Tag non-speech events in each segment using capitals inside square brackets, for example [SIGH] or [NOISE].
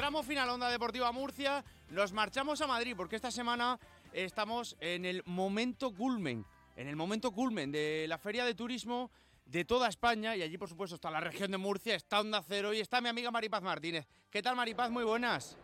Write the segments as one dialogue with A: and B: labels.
A: Tramo final Onda Deportiva Murcia. Nos marchamos a Madrid porque esta semana estamos en el momento culmen, en el momento culmen de la Feria de Turismo de toda España y allí por supuesto está la región de Murcia, está Onda Cero y está mi amiga Maripaz Martínez. ¿Qué tal Maripaz? Muy buenas.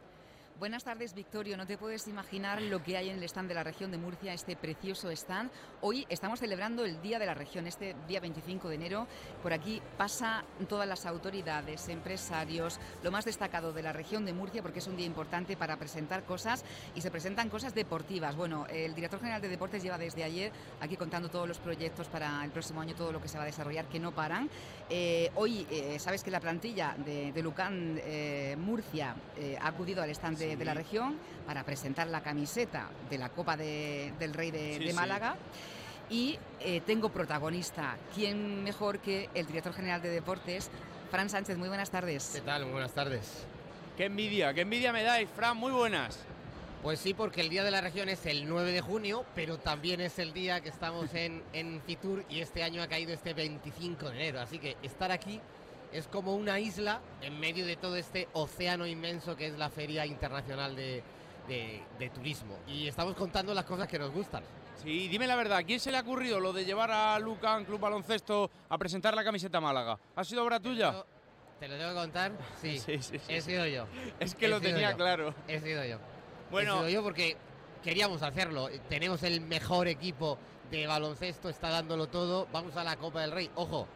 B: Buenas tardes, Victorio. No te puedes imaginar lo que hay en el stand de la región de Murcia, este precioso stand. Hoy estamos celebrando el Día de la Región, este día 25 de enero. Por aquí pasa todas las autoridades, empresarios, lo más destacado de la región de Murcia, porque es un día importante para presentar cosas y se presentan cosas deportivas. Bueno, el director general de deportes lleva desde ayer aquí contando todos los proyectos para el próximo año, todo lo que se va a desarrollar, que no paran. Eh, hoy, eh, sabes que la plantilla de, de Lucan eh, Murcia ha acudido al stand de de, la región para presentar la camiseta de la Copa del Rey de, Málaga. Y eh, tengo protagonista, ¿quién mejor que el director general de deportes, Fran Sánchez? Muy buenas tardes.
C: ¿Qué tal? Muy buenas tardes.
A: Qué envidia, qué envidia me dais, Fran, muy buenas.
C: Pues sí, porque el Día de la Región es el 9 de junio, pero también es el día que estamos en, en Fitur y este año ha caído este 25 de enero. Así que estar aquí es como una isla en medio de todo este océano inmenso que es la Feria Internacional de, Turismo. Y estamos contando las cosas que nos gustan.
A: Sí, dime la verdad, ¿quién se le ha ocurrido lo de llevar a Lucan Club Baloncesto a presentar la camiseta Málaga? ¿Ha sido obra tuya?
C: ¿Te lo tengo que contar? Sí, [LAUGHS] sí, sí, he sido yo.
A: Es que lo tenía claro.
C: He sido yo. Bueno, he sido yo porque queríamos hacerlo. Tenemos el mejor equipo de baloncesto, está dándolo todo. Vamos a la Copa del Rey. Ojo,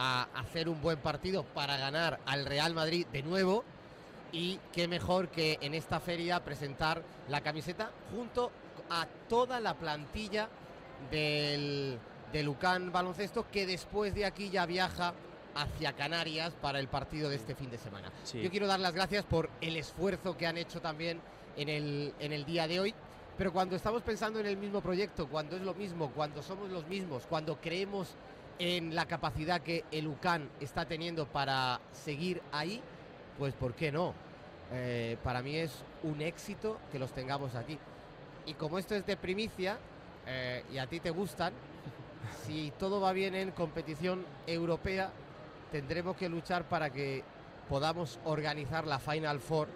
C: a hacer un buen partido para ganar al Real Madrid de nuevo. Y qué mejor que en esta feria presentar la camiseta junto a toda la plantilla del, de Lucán Baloncesto que después de aquí ya viaja hacia Canarias para el partido de este fin de semana. Yo quiero dar las gracias por el esfuerzo que han hecho también en el, en el día de hoy. Pero cuando estamos pensando en el mismo proyecto, cuando es lo mismo, cuando somos los mismos, cuando creemos en la capacidad que el UCAN está teniendo para seguir ahí, pues ¿por qué no? Eh, para mí es un éxito que los tengamos aquí. Y como esto es de primicia eh, y a ti te gustan, [LAUGHS] si todo va bien en competición europea, tendremos que luchar para que podamos organizar la Final Four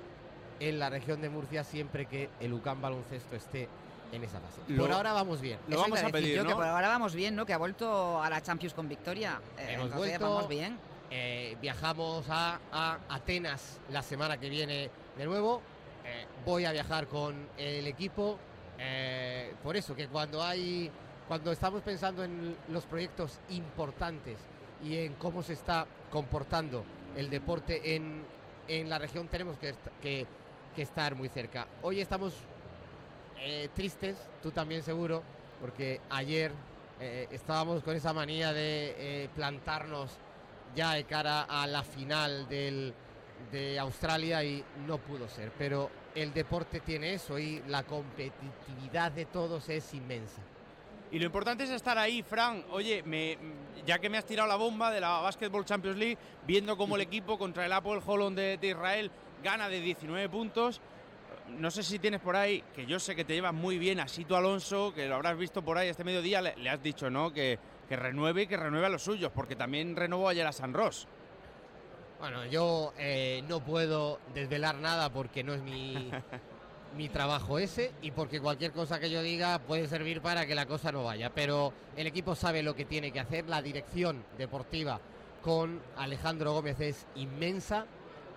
C: en la región de Murcia siempre que el UCAN baloncesto esté en esa fase. por ahora vamos bien.
A: Lo vamos a pedir,
B: ¿no? Que por ahora vamos bien, ¿no? Que ha vuelto a la Champions con victoria.
C: Eh, Hemos vuelto, vamos bien. Eh, viajamos a, Atenas la semana que viene de nuevo. Eh, voy a viajar con el equipo. por eso que cuando hay, cuando estamos pensando en los proyectos importantes y en cómo se está comportando el deporte en, en la región, tenemos que, que, que estar muy cerca. Hoy estamos eh, tristes, tú también seguro, porque ayer eh, estábamos con esa manía de eh, plantarnos ya de cara a la final del, de Australia y no pudo ser. Pero el deporte tiene eso y la competitividad de todos es inmensa.
A: Y lo importante es estar ahí, Fran. Oye, me, ya que me has tirado la bomba de la Basketball Champions League, viendo cómo el equipo contra el Apple Holland de, de Israel gana de 19 puntos, no sé si tienes por ahí, que yo sé que te llevas muy bien a Sito Alonso, que lo habrás visto por ahí este mediodía, le, has dicho, ¿no? Que, que, renueve y que renueve a los suyos, porque también renovó ayer a San Ross.
C: Bueno, yo eh, no puedo desvelar nada porque no es mi, [LAUGHS] mi trabajo ese y porque cualquier cosa que yo diga puede servir para que la cosa no vaya. Pero el equipo sabe lo que tiene que hacer, la dirección deportiva con Alejandro Gómez es inmensa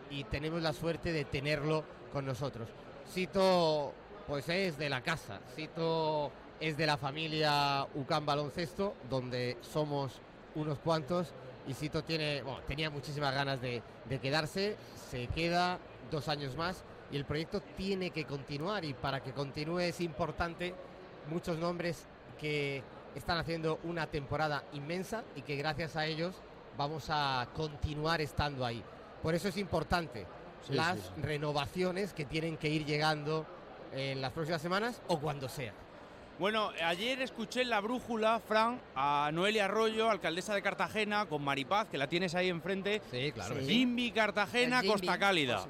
C: y tenemos la suerte de tenerlo con nosotros. Cito pues es de la casa, Cito es de la familia Ucán Baloncesto, donde somos unos cuantos. Y Cito tiene, tenía muchísimas ganas de, de quedarse, se queda dos años más y el proyecto tiene que continuar. Y para que continúe es importante muchos nombres que están haciendo una temporada inmensa y que gracias a ellos vamos a continuar estando ahí. Por eso es importante las renovaciones que tienen que ir llegando en las próximas semanas o cuando sea.
A: Bueno, ayer escuché en la brújula, Fran, a Noelia Arroyo, alcaldesa de Cartagena, con Maripaz, que la tienes ahí enfrente.
C: Sí, claro.
A: Jimby Cartagena, Costa Cálida.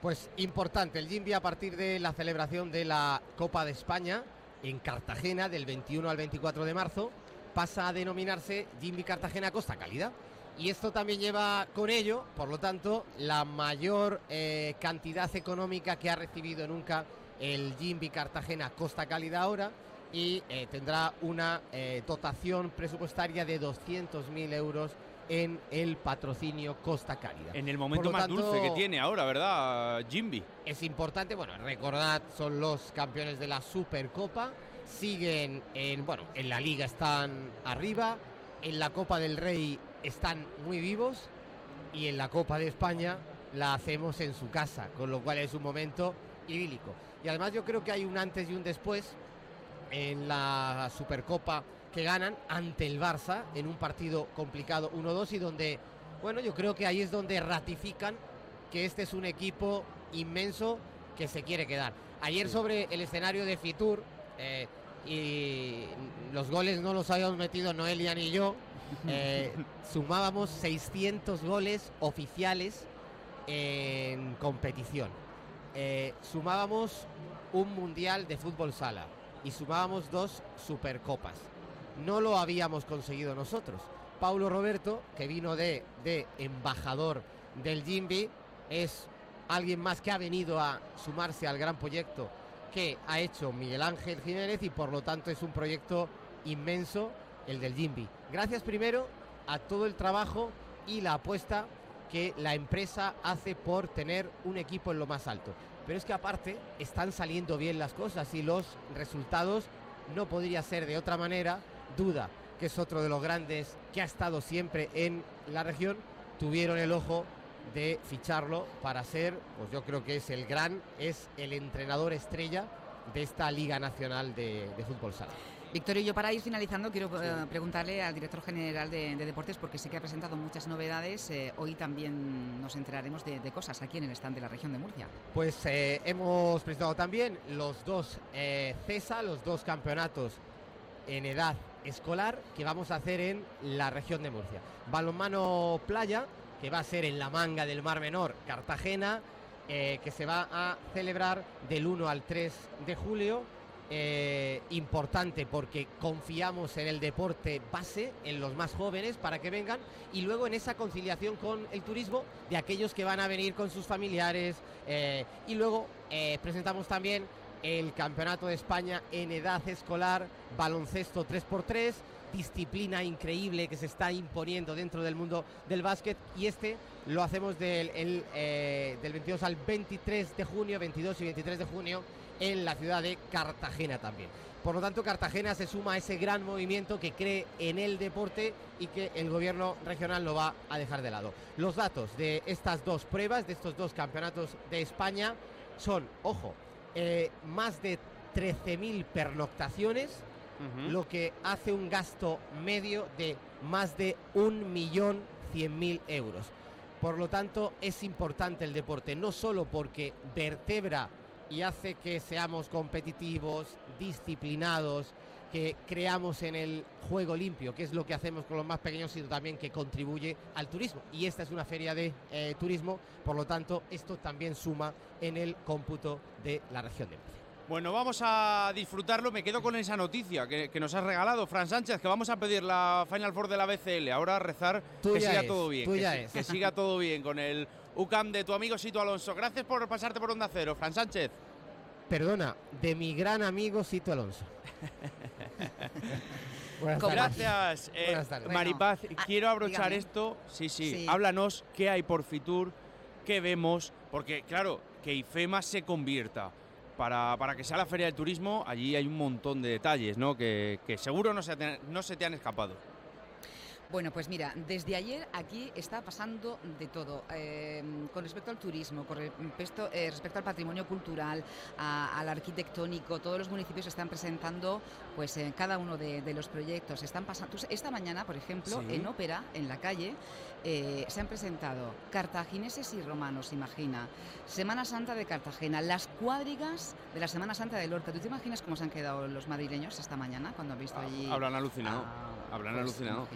C: Pues importante, el Jimby a partir de la celebración de la Copa de España en Cartagena del 21 al 24 de marzo pasa a denominarse Jimby Cartagena Costa Cálida Y esto también lleva con ello, por lo tanto, la mayor eh, cantidad económica que ha recibido nunca el Jimby Cartagena Costa Cálida ahora y eh, tendrá una eh, dotación presupuestaria de 200.000 euros en el patrocinio Costa Cálida.
A: En el momento más dulce que tiene ahora, ¿verdad, Jimby?
C: Es importante, bueno, recordad, son los campeones de la Supercopa, siguen en, bueno, en la liga están arriba, en la Copa del Rey están muy vivos y en la Copa de España la hacemos en su casa, con lo cual es un momento idílico. Y además yo creo que hay un antes y un después en la Supercopa que ganan ante el Barça en un partido complicado 1-2 y donde, bueno, yo creo que ahí es donde ratifican que este es un equipo inmenso que se quiere quedar. Ayer sobre el escenario de Fitur, eh, y los goles no los habíamos metido Noelia ni yo, eh, sumábamos 600 goles oficiales en competición. Eh, sumábamos un mundial de fútbol sala y sumábamos dos supercopas. No lo habíamos conseguido nosotros. Paulo Roberto, que vino de, de embajador del Jimby, es alguien más que ha venido a sumarse al gran proyecto que ha hecho Miguel Ángel Jiménez y por lo tanto es un proyecto inmenso el del Jimby. Gracias primero a todo el trabajo y la apuesta que la empresa hace por tener un equipo en lo más alto. Pero es que aparte están saliendo bien las cosas y los resultados no podría ser de otra manera. Duda, que es otro de los grandes que ha estado siempre en la región, tuvieron el ojo de ficharlo para ser, pues yo creo que es el gran, es el entrenador estrella de esta Liga Nacional de, Fútbol Sala.
B: Victorio, yo para ir finalizando quiero eh, preguntarle al director general de, Deportes, porque sé que ha presentado muchas novedades. Eh, hoy también nos enteraremos de, cosas aquí en el stand de la región de Murcia.
C: Pues eh, hemos presentado también los dos CESA, los dos campeonatos en edad escolar que vamos a hacer en la región de Murcia. Balonmano Playa, que va a ser en la manga del Mar Menor, Cartagena, que se va a celebrar del 1 al 3 de julio eh, importante porque confiamos en el deporte base, en los más jóvenes para que vengan y luego en esa conciliación con el turismo de aquellos que van a venir con sus familiares eh, y luego eh, presentamos también el Campeonato de España en edad escolar, baloncesto 3x3, disciplina increíble que se está imponiendo dentro del mundo del básquet y este lo hacemos del, del 22 al 23 de junio, 22 y 23 de junio en la ciudad de Cartagena también. Por lo tanto, Cartagena se suma a ese gran movimiento que cree en el deporte y que el gobierno regional lo va a dejar de lado. Los datos de estas dos pruebas, de estos dos campeonatos de España, son, ojo, eh, más de 13.000 pernoctaciones, lo que hace un gasto medio de más de 1.100.000 euros. Por lo tanto, es importante el deporte, no solo porque vertebra y hace que seamos competitivos, disciplinados, que creamos en el juego limpio, que es lo que hacemos con los más pequeños, sino también que contribuye al turismo. Y esta es una feria de eh, turismo, por lo tanto, esto también suma en el cómputo de la región de Murcia.
A: Bueno, vamos a disfrutarlo. Me quedo con esa noticia que, nos has regalado, Fran Sánchez, que vamos a pedir la Final Four de la BCL. Ahora rezar que siga todo bien. Que, que, siga todo bien con el UCAM de tu amigo Sito Alonso. Gracias por pasarte por Onda Cero, Fran Sánchez.
C: Perdona, de mi gran amigo Sito Alonso. [LAUGHS]
A: Gracias, eh, Maripaz. Quiero abrochar esto. Sí, sí, Háblanos qué hay por Fitur, qué vemos, porque claro, que IFEMA se convierta. Para, para, que sea la feria del turismo, allí hay un montón de detalles, ¿no? Que, que seguro no se, no se te han escapado.
B: Bueno, pues mira, desde ayer aquí está pasando de todo. Em, con respecto al turismo, con respecto, eh, respecto al patrimonio cultural, al arquitectónico, todos los municipios están presentando pues eh, cada uno de, los proyectos. Están pasando. Esta mañana, por ejemplo, en ópera, en la calle, eh, se han presentado cartagineses y romanos, imagina. Semana Santa de Cartagena, las cuadrigas de la Semana Santa de Lorca. ¿Tú te imaginas cómo se han quedado los madrileños esta mañana cuando han visto ah, allí?
A: Habrán alucinado. Ah, habrán pues, alucinado.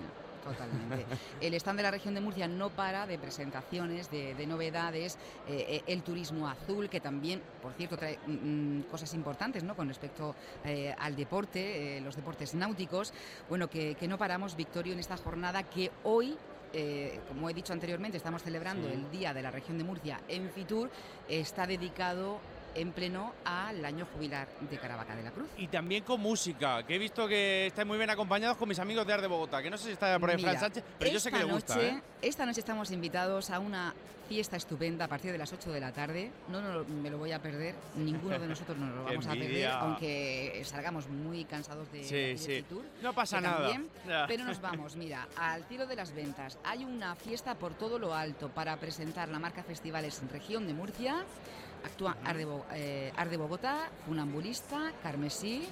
B: Totalmente. el stand de la región de Murcia no para de presentaciones, de, novedades, eh, eh, el turismo azul, que también, por cierto, trae mm, mm, cosas importantes ¿no? con respecto eh, al deporte, los deportes náuticos. Bueno, que, que no paramos, Victorio, en esta jornada que hoy eh, como he dicho anteriormente, estamos celebrando el Día de la Región de Murcia en Fitur, está dedicado en pleno al año jubilar de Caravaca de la Cruz.
A: Y también con música, que he visto que estáis muy bien acompañados con mis amigos de Ar de Bogotá, que no sé si está por ahí Fran Sánchez, pero yo sé que le gusta. ¿eh?
B: Esta noche estamos invitados a una fiesta estupenda a partir de las 8 de la tarde. No, no me lo voy a perder, ninguno de nosotros nos lo [LAUGHS] vamos a perder, aunque salgamos muy cansados de,
A: sí, sí. No pasa nada.
B: pero nos [LAUGHS] vamos, mira, al cielo de las ventas. Hay una fiesta por todo lo alto para presentar la marca Festivales en Región de Murcia. Actúa eh, Arde, Bogotá, Funambulista, Carmesí.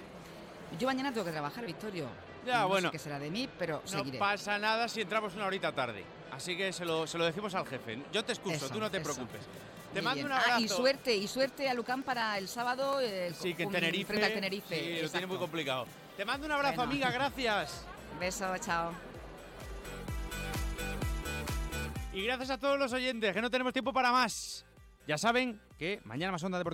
B: Yo mañana tengo que trabajar, Victorio.
A: Ya,
B: no
A: bueno.
B: Sé qué será de mí, pero
A: no pasa nada si entramos una horita tarde. Así que se lo, se lo decimos al jefe. Yo te excuso, tú no te preocupes. Te mando un ah, abrazo.
B: y suerte, y suerte a Lucán para el sábado. Eh,
A: sí, que en Tenerife.
B: Frente a Tenerife.
A: Sí, lo tiene muy complicado. Te mando un abrazo, amiga, gracias.
B: Beso, chao.
A: Y gracias a todos los oyentes, que no tenemos tiempo para más. Ya saben que mañana más onda de